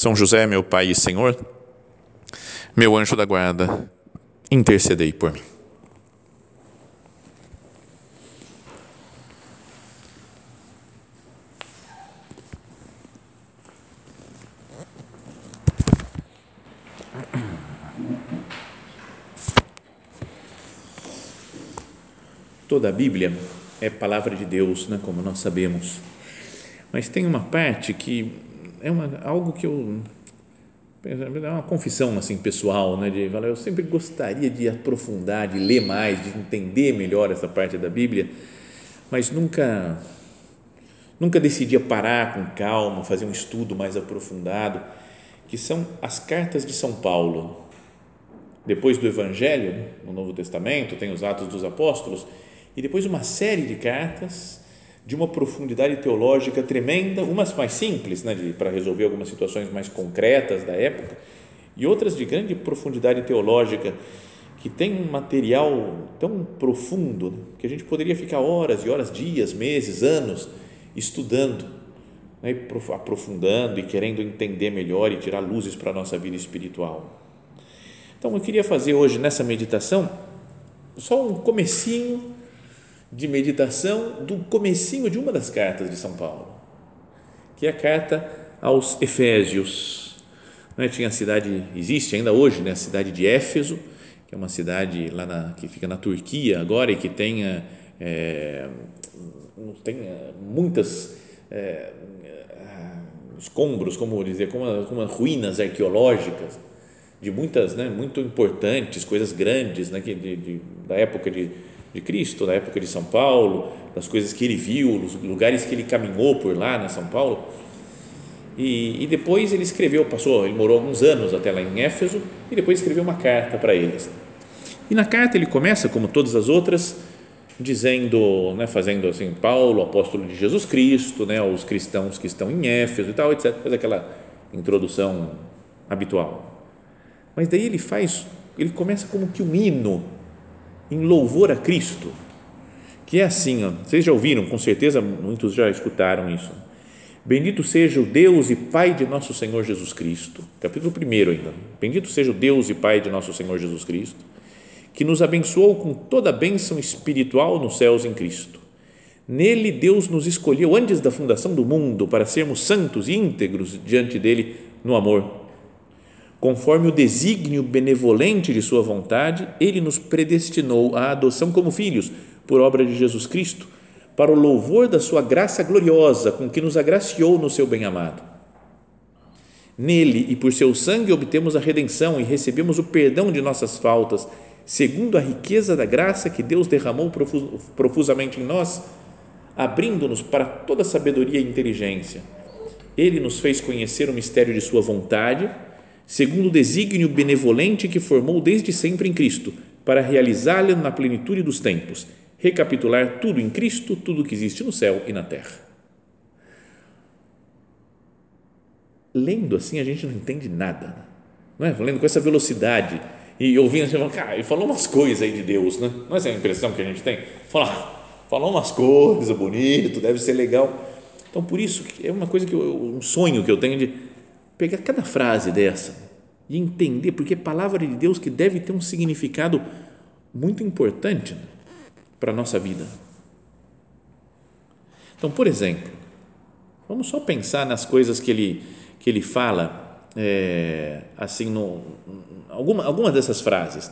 são José, meu Pai e Senhor, meu anjo da guarda, intercedei por mim. Toda a Bíblia é palavra de Deus, né, como nós sabemos. Mas tem uma parte que é uma, algo que eu é uma confissão assim pessoal, né? De eu sempre gostaria de aprofundar, de ler mais, de entender melhor essa parte da Bíblia, mas nunca nunca decidia parar com calma, fazer um estudo mais aprofundado, que são as cartas de São Paulo. Depois do Evangelho, no Novo Testamento, tem os Atos dos Apóstolos, e depois uma série de cartas de uma profundidade teológica tremenda, umas mais simples, né, para resolver algumas situações mais concretas da época, e outras de grande profundidade teológica, que tem um material tão profundo né, que a gente poderia ficar horas e horas, dias, meses, anos estudando, né, aprofundando e querendo entender melhor e tirar luzes para a nossa vida espiritual. Então eu queria fazer hoje nessa meditação só um comecinho de meditação do comecinho de uma das cartas de São Paulo, que é a carta aos Efésios. Né? Tinha a cidade, existe ainda hoje, né? a cidade de Éfeso, que é uma cidade lá na, que fica na Turquia agora e que tem, é, tem muitas é, escombros, como dizer, como, como ruínas arqueológicas de muitas, né, muito importantes, coisas grandes, né, que de, de, da época de de Cristo, da época de São Paulo, das coisas que ele viu, os lugares que ele caminhou por lá, na São Paulo. E, e, depois ele escreveu, passou, ele morou alguns anos até lá em Éfeso e depois escreveu uma carta para eles. E na carta ele começa, como todas as outras, dizendo, né, fazendo assim, Paulo, apóstolo de Jesus Cristo, né, aos cristãos que estão em Éfeso e tal, etc. Faz aquela introdução habitual. Mas daí ele faz, ele começa como que um hino em louvor a Cristo, que é assim, ó, vocês já ouviram, com certeza muitos já escutaram isso. Bendito seja o Deus e Pai de nosso Senhor Jesus Cristo, capítulo 1 ainda. Bendito seja o Deus e Pai de nosso Senhor Jesus Cristo, que nos abençoou com toda a bênção espiritual nos céus em Cristo. Nele Deus nos escolheu antes da fundação do mundo para sermos santos e íntegros diante dele no amor Conforme o desígnio benevolente de Sua vontade, Ele nos predestinou à adoção como filhos, por obra de Jesus Cristo, para o louvor da Sua graça gloriosa, com que nos agraciou no Seu bem-amado. Nele e por Seu sangue obtemos a redenção e recebemos o perdão de nossas faltas, segundo a riqueza da graça que Deus derramou profusamente em nós, abrindo-nos para toda sabedoria e inteligência. Ele nos fez conhecer o mistério de Sua vontade segundo o desígnio benevolente que formou desde sempre em Cristo, para realizá-la na plenitude dos tempos, recapitular tudo em Cristo, tudo que existe no céu e na terra. Lendo assim, a gente não entende nada, não é? Lendo com essa velocidade e ouvindo, assim, cara, ele falou umas coisas aí de Deus, né? Não é essa a impressão que a gente tem? Fala, falou umas coisas bonito, deve ser legal. Então, por isso, é uma coisa que eu, um sonho que eu tenho de pegar cada frase dessa e entender, porque é palavra de Deus que deve ter um significado muito importante para a nossa vida. Então, por exemplo, vamos só pensar nas coisas que ele, que ele fala, é, assim, no, alguma, algumas dessas frases.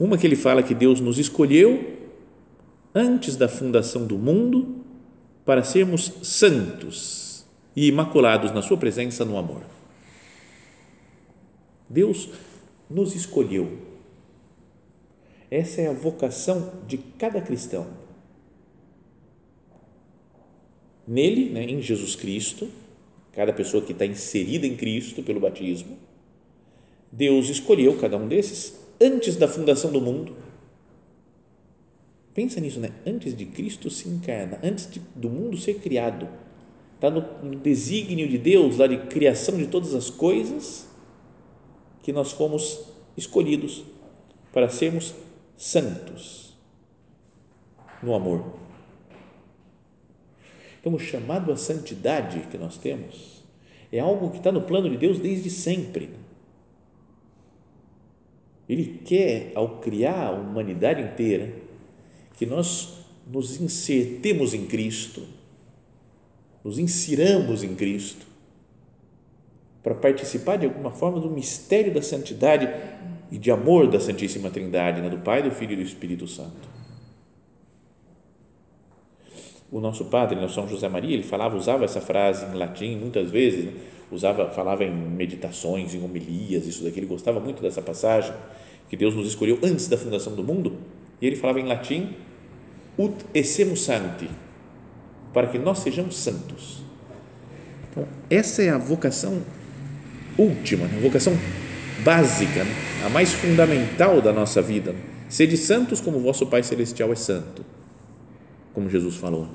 Uma que ele fala que Deus nos escolheu antes da fundação do mundo para sermos santos e imaculados na Sua presença no amor. Deus nos escolheu. Essa é a vocação de cada cristão. Nele, né, em Jesus Cristo, cada pessoa que está inserida em Cristo pelo batismo, Deus escolheu cada um desses antes da fundação do mundo. Pensa nisso, né? Antes de Cristo se encarnar, antes de, do mundo ser criado, está no, no desígnio de Deus, lá de criação de todas as coisas, que nós fomos escolhidos para sermos santos no amor. Então, o chamado à santidade que nós temos é algo que está no plano de Deus desde sempre. Ele quer, ao criar a humanidade inteira, que nós nos insertemos em Cristo, nos insiramos em Cristo, para participar de alguma forma do mistério da santidade e de amor da Santíssima Trindade, né? do Pai, do Filho e do Espírito Santo o nosso padre, né, São José Maria, ele falava, usava essa frase em latim muitas vezes, né? usava, falava em meditações, em homilias, isso daqui, ele gostava muito dessa passagem, que Deus nos escolheu antes da fundação do mundo, e ele falava em latim, ut essemus santi, para que nós sejamos santos. Então, essa é a vocação última, a vocação básica, né? a mais fundamental da nossa vida. Sede santos como vosso Pai Celestial é santo como Jesus falou.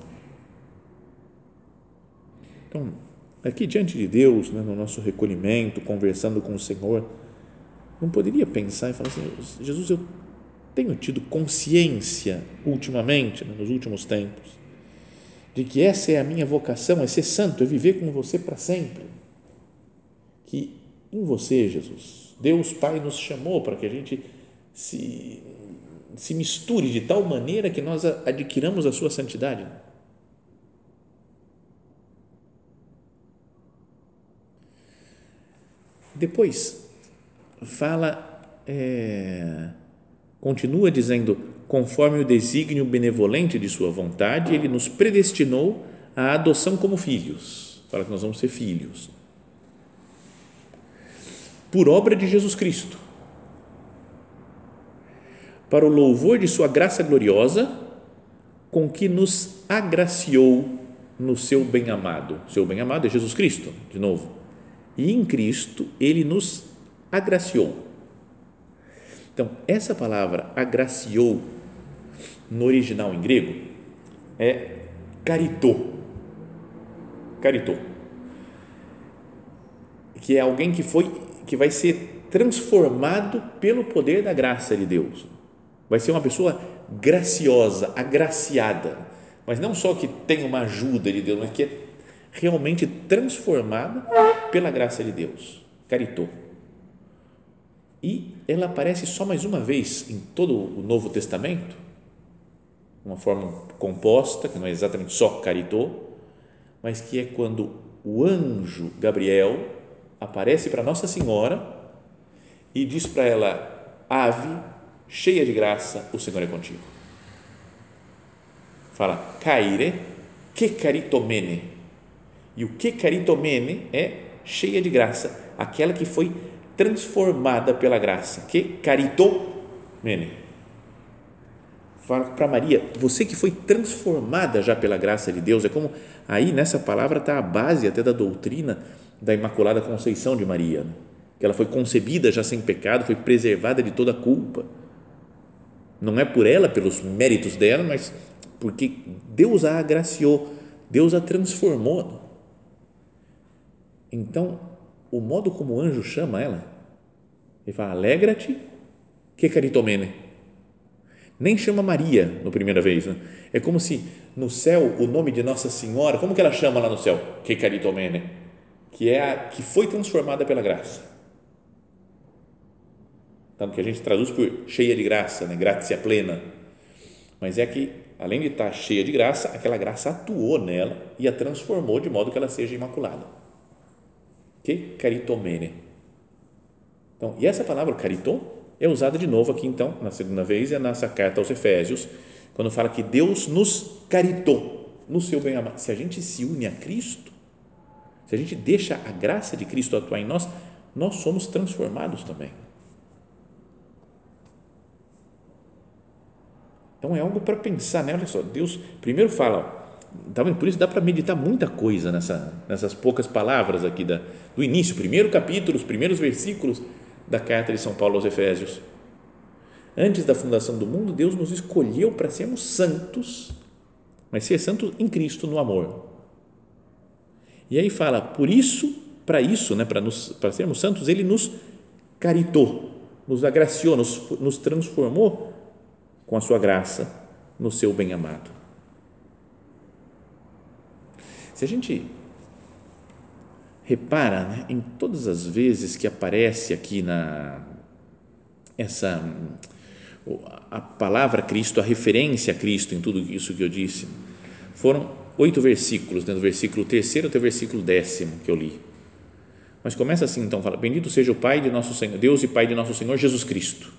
Então, aqui diante de Deus, né, no nosso recolhimento, conversando com o Senhor, não poderia pensar e falar assim: Jesus, eu tenho tido consciência ultimamente, né, nos últimos tempos, de que essa é a minha vocação, é ser santo, é viver com você para sempre. Que em você, Jesus, Deus Pai nos chamou para que a gente se se misture de tal maneira que nós adquiramos a sua santidade. Depois, fala, é, continua dizendo, conforme o desígnio benevolente de Sua vontade, Ele nos predestinou à adoção como filhos. Fala que nós vamos ser filhos. Por obra de Jesus Cristo para o louvor de Sua graça gloriosa, com que nos agraciou no seu bem-amado. Seu bem-amado é Jesus Cristo, de novo. E em Cristo ele nos agraciou. Então, essa palavra agraciou, no original em grego, é caritô. Caritô. Que é alguém que foi, que vai ser transformado pelo poder da graça de Deus vai ser uma pessoa graciosa, agraciada, mas não só que tem uma ajuda de Deus, mas que é realmente transformada pela graça de Deus. Caritou. E ela aparece só mais uma vez em todo o Novo Testamento, uma forma composta, que não é exatamente só caritou, mas que é quando o anjo Gabriel aparece para Nossa Senhora e diz para ela: Ave, cheia de graça, o Senhor é contigo. Fala, caire, que caritomene. E o que caritomene é cheia de graça, aquela que foi transformada pela graça. Que caritomene. Fala para Maria, você que foi transformada já pela graça de Deus, é como aí nessa palavra está a base até da doutrina da Imaculada Conceição de Maria, né? que ela foi concebida já sem pecado, foi preservada de toda culpa não é por ela, pelos méritos dela, mas porque Deus a agraciou, Deus a transformou. Então, o modo como o anjo chama ela, ele fala: Alegra-te, que caritomene. Nem chama Maria no primeira vez. Né? É como se no céu o nome de Nossa Senhora, como que ela chama lá no céu? Que caritomene. Que é a que foi transformada pela graça tanto que a gente traduz por cheia de graça, né? graça plena. Mas é que, além de estar cheia de graça, aquela graça atuou nela e a transformou de modo que ela seja imaculada. Que caritomene. Então, e essa palavra caritom é usada de novo aqui, então, na segunda vez, é nessa carta aos Efésios, quando fala que Deus nos caritou no seu bem-amado. Se a gente se une a Cristo, se a gente deixa a graça de Cristo atuar em nós, nós somos transformados também. Então é algo para pensar, né? Olha só, Deus primeiro fala tá vendo? por isso dá para meditar muita coisa nessa, nessas poucas palavras aqui da, do início, primeiro capítulo, os primeiros versículos da carta de São Paulo aos Efésios. Antes da fundação do mundo, Deus nos escolheu para sermos santos, mas ser santos em Cristo, no amor. E aí fala, por isso, para isso, né, para, sermos santos, Ele nos caritou, nos agraciou, nos, nos transformou com a sua graça no seu bem-amado. Se a gente repara né, em todas as vezes que aparece aqui na essa a palavra Cristo, a referência a Cristo em tudo isso que eu disse, foram oito versículos, né, do versículo terceiro até o versículo décimo que eu li. Mas começa assim, então, fala: Bendito seja o Pai de nosso Senhor, Deus e Pai de nosso Senhor Jesus Cristo,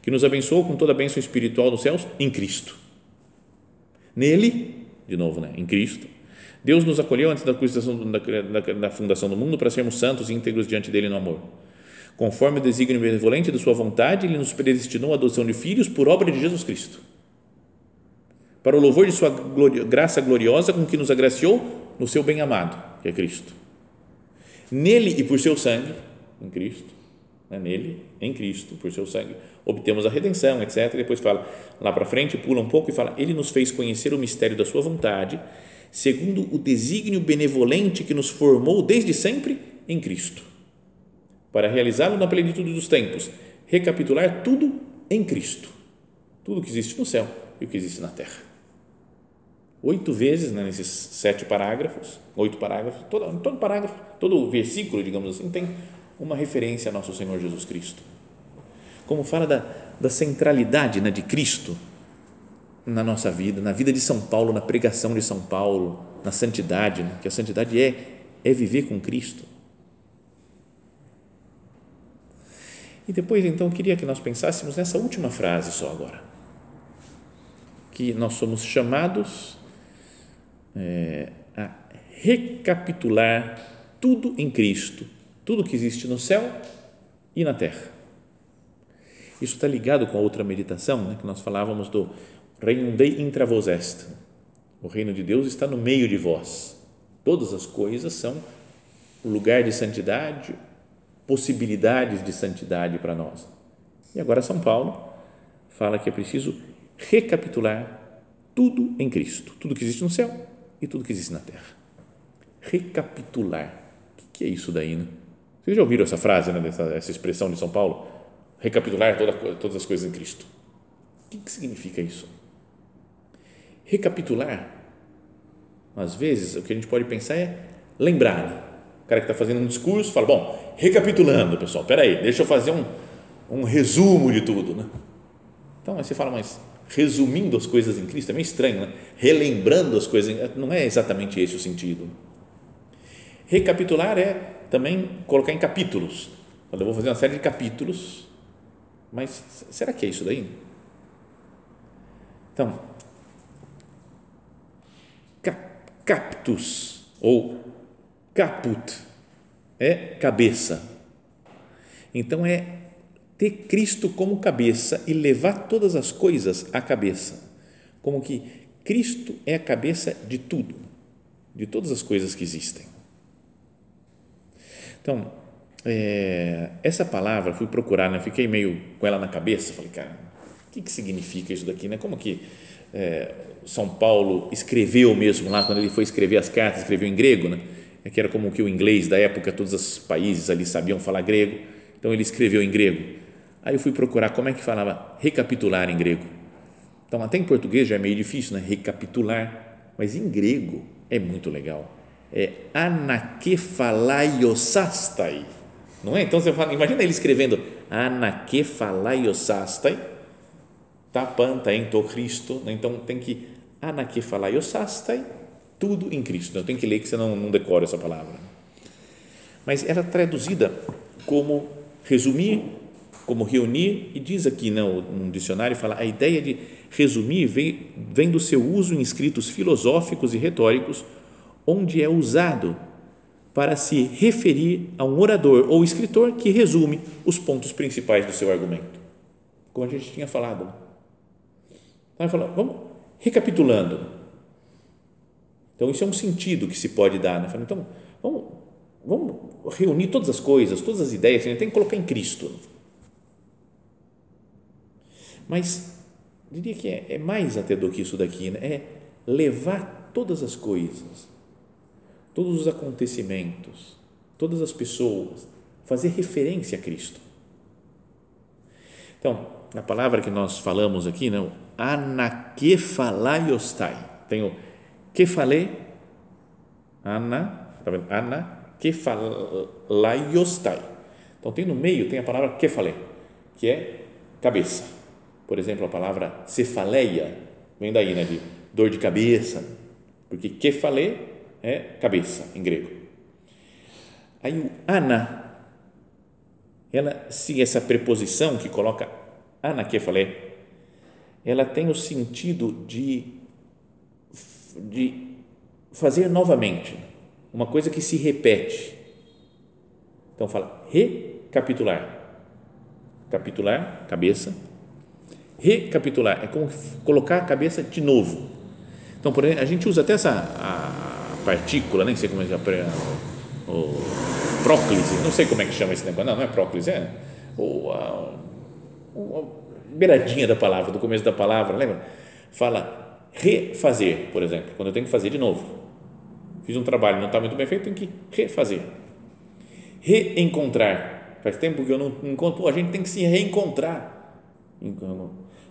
que nos abençoou com toda a bênção espiritual nos céus em Cristo. Nele, de novo, né, em Cristo, Deus nos acolheu antes da, da, da, da fundação do mundo para sermos santos e íntegros diante dele no amor Conforme o desígnio benevolente de Sua vontade, Ele nos predestinou à adoção de filhos por obra de Jesus Cristo. Para o louvor de Sua graça gloriosa com que nos agraciou no Seu bem-amado, que é Cristo. Nele e por Seu sangue, em Cristo, né, nele, em Cristo, por Seu sangue, obtemos a redenção, etc. Depois fala, lá para frente, pula um pouco e fala: Ele nos fez conhecer o mistério da Sua vontade, segundo o desígnio benevolente que nos formou desde sempre em Cristo para realizá-lo na plenitude dos tempos, recapitular tudo em Cristo, tudo que existe no céu e o que existe na terra. Oito vezes né, nesses sete parágrafos, oito parágrafos, todo, todo parágrafo, todo versículo, digamos assim, tem uma referência a nosso Senhor Jesus Cristo. Como fala da, da centralidade né, de Cristo na nossa vida, na vida de São Paulo, na pregação de São Paulo, na santidade, né, que a santidade é, é viver com Cristo E depois, então, eu queria que nós pensássemos nessa última frase só agora. Que nós somos chamados é, a recapitular tudo em Cristo, tudo que existe no céu e na terra. Isso está ligado com a outra meditação, né, que nós falávamos do reino de intra vos est. O reino de Deus está no meio de vós. Todas as coisas são lugar de santidade, possibilidades de santidade para nós. E agora São Paulo fala que é preciso recapitular tudo em Cristo, tudo que existe no céu e tudo que existe na terra. Recapitular. O que é isso daí, né? Vocês já ouviram essa frase, né, dessa, essa expressão de São Paulo? Recapitular toda, todas as coisas em Cristo. O que significa isso? Recapitular, às vezes, o que a gente pode pensar é lembrar. Né? O cara que está fazendo um discurso fala: Bom, recapitulando, pessoal, peraí, deixa eu fazer um, um resumo de tudo, né? Então, aí você fala, mas resumindo as coisas em Cristo é meio estranho, né? Relembrando as coisas, não é exatamente esse o sentido. Recapitular é também colocar em capítulos. Eu vou fazer uma série de capítulos, mas será que é isso daí? Então, captus ou caput é cabeça. Então é ter Cristo como cabeça e levar todas as coisas à cabeça. Como que Cristo é a cabeça de tudo, de todas as coisas que existem. Então, é, essa palavra, fui procurar, né, fiquei meio com ela na cabeça, falei, cara, o que, que significa isso daqui? Né? Como que é, São Paulo escreveu mesmo lá, quando ele foi escrever as cartas, escreveu em grego, né? É que era como que o inglês da época, todos os países ali sabiam falar grego, então ele escreveu em grego. Aí eu fui procurar como é que falava recapitular em grego. Então, até em português já é meio difícil, né? Recapitular, mas em grego é muito legal. É anakephalaiosastai. Não é? Então você fala, imagina ele escrevendo anakephalaiosastai, tapanta em to Cristo, né? então tem que anakephalaiosastai tudo em Cristo. Então, tem que ler que você não, decora essa palavra. Mas ela é traduzida como resumir, como reunir, e diz aqui não, num dicionário, fala a ideia de resumir vem, vem do seu uso em escritos filosóficos e retóricos, onde é usado para se referir a um orador ou escritor que resume os pontos principais do seu argumento. Como a gente tinha falado. Então, vamos recapitulando Então, isso é um sentido que se pode dar. Né? Então, vamos, vamos reunir todas as coisas, todas as ideias, a gente tem que colocar em Cristo. Mas, diria que é, é mais até do que isso daqui, né? é levar todas as coisas, todos os acontecimentos, todas as pessoas, fazer referência a Cristo. Então, a palavra que nós falamos aqui, né, anakefalaiostai, tem o kefale, ana, tá vendo? Anakefalaiostai. Então, tem no meio, tem a palavra kefale, que é cabeça. Por exemplo, a palavra cefaleia, vem daí, né, de dor de cabeça, porque kefale é cabeça em grego. Aí o ana, ela, se essa preposição que coloca ana que eu falei, ela tem o sentido de, de fazer novamente, uma coisa que se repete. Então fala recapitular. Capitular, cabeça. Recapitular é como colocar a cabeça de novo. Então, por exemplo, a gente usa até essa a partícula, nem sei como é que é o próclise, não sei como é que chama esse negócio, não, não é próclise, é ou a, beiradinha da palavra, do começo da palavra, lembra? Fala refazer, por exemplo, quando eu tenho que fazer de novo. Fiz um trabalho, não está muito bem feito, tenho que refazer. Reencontrar. Faz tempo que eu não encontro, a gente tem que se reencontrar.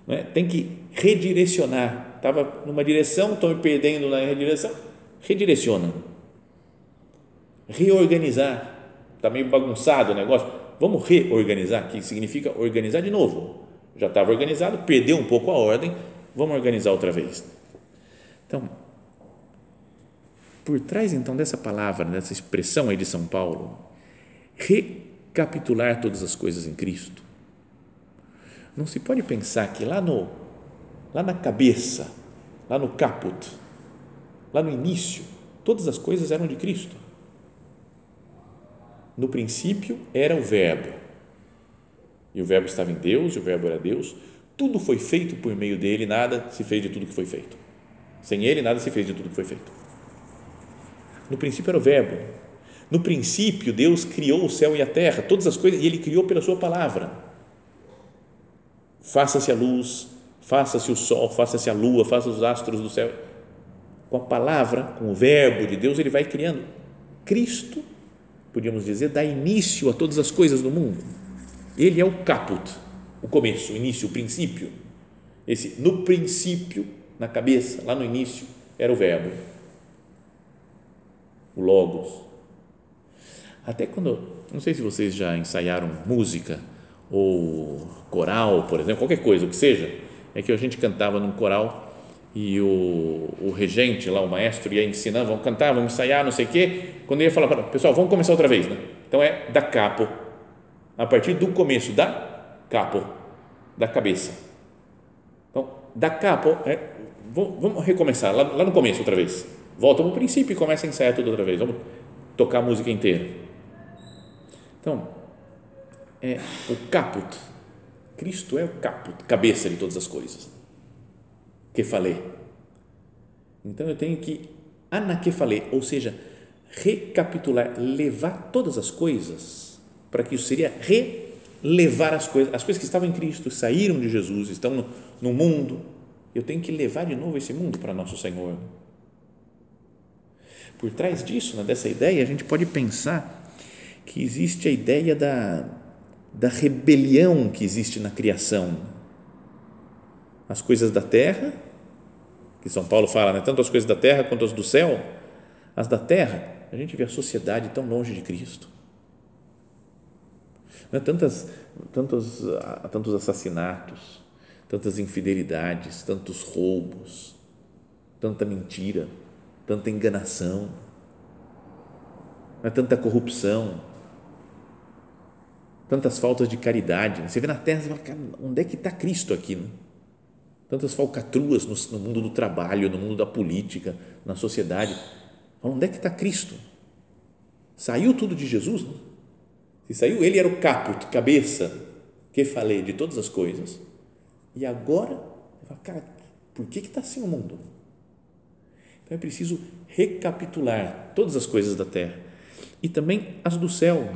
É? Tem que redirecionar. Estava numa direção, estou me perdendo na redireção. Redireciona reorganizar. Está meio bagunçado o negócio. Vamos reorganizar, que significa organizar de novo. Já estava organizado, perdeu um pouco a ordem, vamos organizar outra vez. Então, por trás então dessa palavra, dessa expressão aí de São Paulo, recapitular todas as coisas em Cristo. Não se pode pensar que lá no lá na cabeça, lá no caput, lá no início, todas as coisas eram de Cristo. No princípio era o Verbo, e o Verbo estava em Deus, e o Verbo era Deus. Tudo foi feito por meio dele, nada se fez de tudo que foi feito. Sem ele, nada se fez de tudo que foi feito. No princípio era o Verbo. No princípio, Deus criou o céu e a terra, todas as coisas, e ele criou pela sua palavra. Faça-se a luz, faça-se o sol, faça-se a lua, faça os astros do céu. Com a palavra, com o Verbo de Deus, ele vai criando. Cristo podíamos dizer, dá início a todas as coisas do mundo. Ele é o caput, o começo, o início, o princípio. Esse no princípio, na cabeça, lá no início, era o verbo. O logos. Até quando, não sei se vocês já ensaiaram música ou coral, por exemplo, qualquer coisa, o que seja, é que a gente cantava num coral e o, o regente lá, o maestro, ia ensinando, vamos cantar, vamos ensaiar, não sei o quê. Quando ele ia falar, pessoal, vamos começar outra vez, né? Então é da capo, a partir do começo, da capo, da cabeça. Então, da capo, é, vamos recomeçar, lá, lá no começo outra vez. Volta para o princípio e começa a ensaiar tudo outra vez. Vamos tocar a música inteira. Então, é o caput. Cristo é o caput, cabeça de todas as coisas falei. Então eu tenho que falei, ou seja, recapitular, levar todas as coisas, para que isso seria relevar as coisas, as coisas que estavam em Cristo, saíram de Jesus, estão no, no mundo, eu tenho que levar de novo esse mundo para nosso Senhor. Por trás disso, né, dessa ideia, a gente pode pensar que existe a ideia da, da rebelião que existe na criação as coisas da terra, que São Paulo fala, né? tanto as coisas da terra quanto as do céu, as da terra, a gente vê a sociedade tão longe de Cristo. Né? Tantas, tantos, tantos assassinatos, tantas infidelidades, tantos roubos, tanta mentira, tanta enganação, né? tanta corrupção, tantas faltas de caridade. Você vê na terra, você fala, onde é que está Cristo aqui? Né? Tantas falcatruas no, no mundo do trabalho, no mundo da política, na sociedade. Onde é que está Cristo? Saiu tudo de Jesus? Não? Se saiu, ele era o caput, cabeça, que falei de todas as coisas. E agora, cara, por que está assim o mundo? Então é preciso recapitular todas as coisas da terra e também as do céu.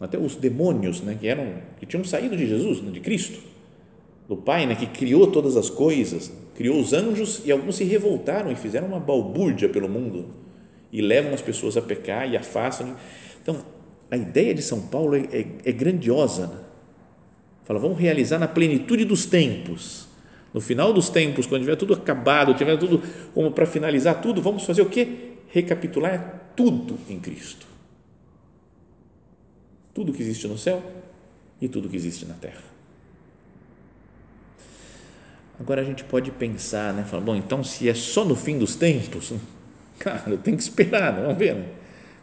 Até os demônios, né, que eram que tinham saído de Jesus, né, de Cristo, do Pai, né, que criou todas as coisas, criou os anjos e alguns se revoltaram e fizeram uma balbúrdia pelo mundo e levam as pessoas a pecar e afastam. Então, a ideia de São Paulo é, é, é grandiosa. Né? Fala, vamos realizar na plenitude dos tempos. No final dos tempos, quando tiver tudo acabado, tiver tudo como para finalizar tudo, vamos fazer o quê? Recapitular tudo em Cristo. Tudo que existe no céu e tudo que existe na terra. Agora a gente pode pensar, né? Falar, bom, então se é só no fim dos tempos, cara, tem que esperar, né? vamos ver. Né?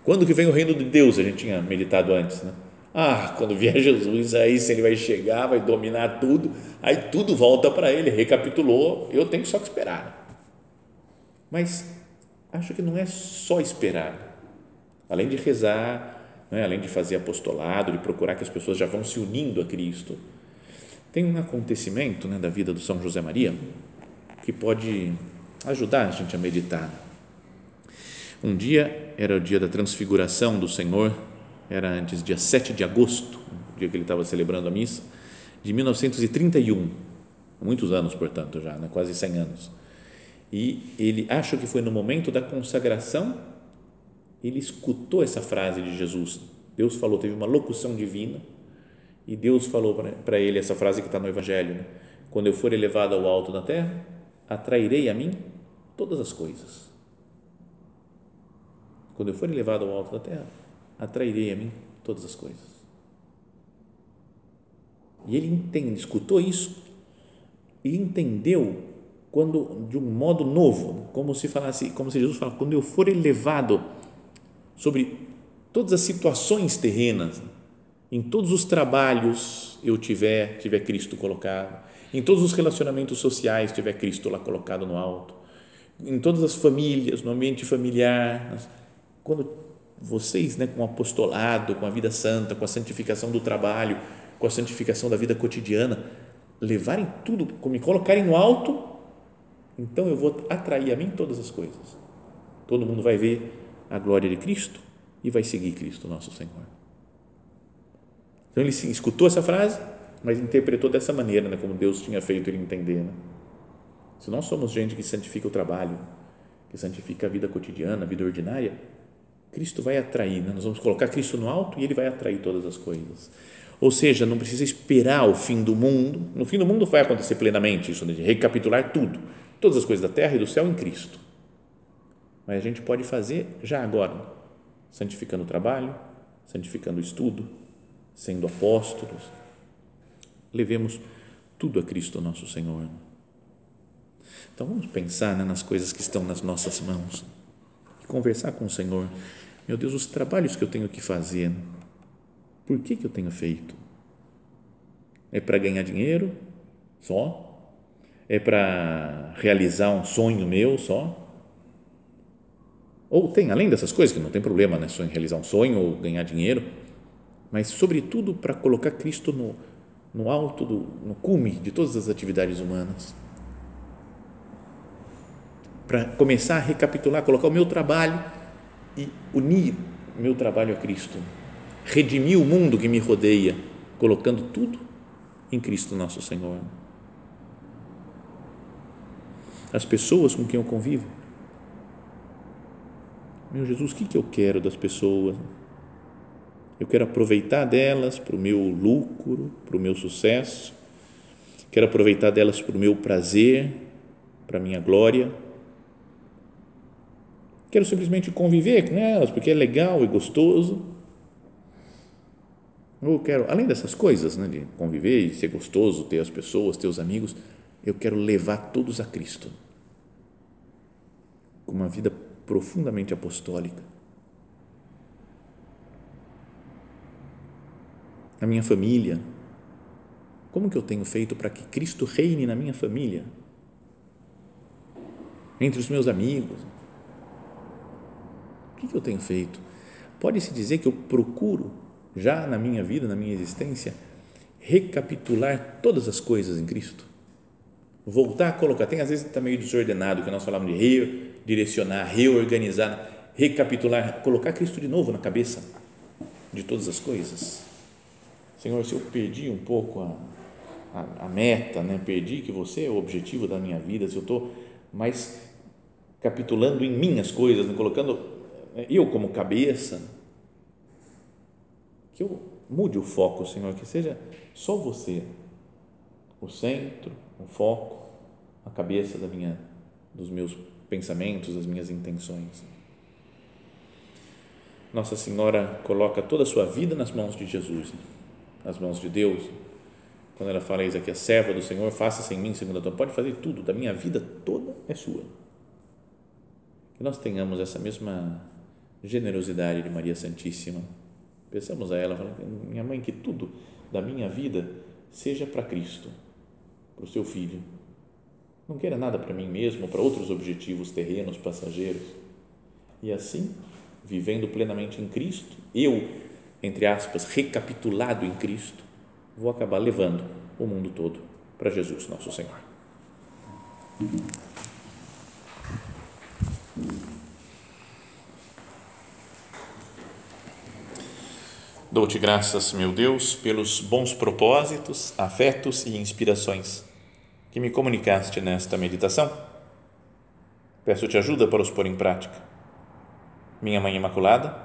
Quando que vem o reino de Deus? A gente tinha meditado antes, né? Ah, quando vier Jesus, aí se ele vai chegar, vai dominar tudo, aí tudo volta para ele, recapitulou, eu tenho só que esperar. Mas acho que não é só esperar. Além de rezar, né? além de fazer apostolado, de procurar que as pessoas já vão se unindo a Cristo, tem um acontecimento né, da vida do São José Maria que pode ajudar a gente a meditar. Um dia era o dia da transfiguração do Senhor era antes, dia 7 de agosto, dia que ele estava celebrando a missa, de 1931, muitos anos, portanto, já, né? quase 100 anos. E ele, acho que foi no momento da consagração, ele escutou essa frase de Jesus. Deus falou, teve uma locução divina, e Deus falou para ele essa frase que está no Evangelho: né? Quando eu for elevado ao alto da terra, atrairei a mim todas as coisas. Quando eu for elevado ao alto da terra, atrairei a mim todas as coisas. E ele entende, escutou isso e entendeu quando de um modo novo, como se falasse, como se Jesus fala, quando eu for elevado sobre todas as situações terrenas, em todos os trabalhos eu tiver tiver Cristo colocado, em todos os relacionamentos sociais tiver Cristo lá colocado no alto, em todas as famílias, no ambiente familiar, quando vocês, né, com o apostolado, com a vida santa, com a santificação do trabalho, com a santificação da vida cotidiana, levarem tudo, me colocarem no alto, então eu vou atrair a mim todas as coisas. Todo mundo vai ver a glória de Cristo e vai seguir Cristo, nosso Senhor. Então ele escutou essa frase, mas interpretou dessa maneira, né, como Deus tinha feito ele entender. Né? Se nós somos gente que santifica o trabalho, que santifica a vida cotidiana, a vida ordinária, Cristo vai atrair, né? nós vamos colocar Cristo no alto e Ele vai atrair todas as coisas. Ou seja, não precisa esperar o fim do mundo. No fim do mundo vai acontecer plenamente isso, né? de recapitular tudo, todas as coisas da terra e do céu em Cristo. Mas a gente pode fazer já agora, santificando o trabalho, santificando o estudo, sendo apóstolos. Levemos tudo a Cristo nosso Senhor. Então vamos pensar né, nas coisas que estão nas nossas mãos e conversar com o Senhor meu Deus, os trabalhos que eu tenho que fazer, por que, que eu tenho feito? É para ganhar dinheiro só? É para realizar um sonho meu só? Ou tem, além dessas coisas, que não tem problema, né? Sonho, realizar um sonho ou ganhar dinheiro, mas, sobretudo, para colocar Cristo no, no alto, do, no cume de todas as atividades humanas. Para começar a recapitular, colocar o meu trabalho e unir meu trabalho a Cristo, redimir o mundo que me rodeia, colocando tudo em Cristo nosso Senhor. As pessoas com quem eu convivo. Meu Jesus, o que, que eu quero das pessoas? Eu quero aproveitar delas para o meu lucro, para o meu sucesso, quero aproveitar delas para o meu prazer, para a minha glória quero simplesmente conviver com elas porque é legal e gostoso. Ou quero, além dessas coisas, né, de conviver e ser gostoso, ter as pessoas, ter os amigos, eu quero levar todos a Cristo com uma vida profundamente apostólica. A minha família, como que eu tenho feito para que Cristo reine na minha família? Entre os meus amigos, o que eu tenho feito? Pode-se dizer que eu procuro, já na minha vida, na minha existência, recapitular todas as coisas em Cristo? voltar a colocar. Tem às vezes está meio desordenado, que nós falamos de redirecionar, reorganizar, recapitular, colocar Cristo de novo na cabeça de todas as coisas. Senhor, se eu perdi um pouco a, a, a meta, né? perdi que você é o objetivo da minha vida, se eu estou mais capitulando em minhas coisas, né? colocando é, eu como cabeça, que eu mude o foco, Senhor, que seja só você o centro, o foco, a cabeça da minha, dos meus pensamentos, das minhas intenções. Nossa Senhora coloca toda a sua vida nas mãos de Jesus, nas mãos de Deus. Quando ela fala isso aqui, a serva do Senhor, faça-se em mim segundo a tua, pode fazer tudo, da minha vida toda é sua. Que nós tenhamos essa mesma generosidade de Maria Santíssima. Pensamos a ela, falando, minha mãe, que tudo da minha vida seja para Cristo para o seu filho. Não queira nada para mim mesmo, para outros objetivos terrenos, passageiros. E assim, vivendo plenamente em Cristo, eu, entre aspas, recapitulado em Cristo, vou acabar levando o mundo todo para Jesus, nosso Senhor. Dou-te graças, meu Deus, pelos bons propósitos, afetos e inspirações que me comunicaste nesta meditação. Peço-te ajuda para os pôr em prática. Minha Mãe Imaculada,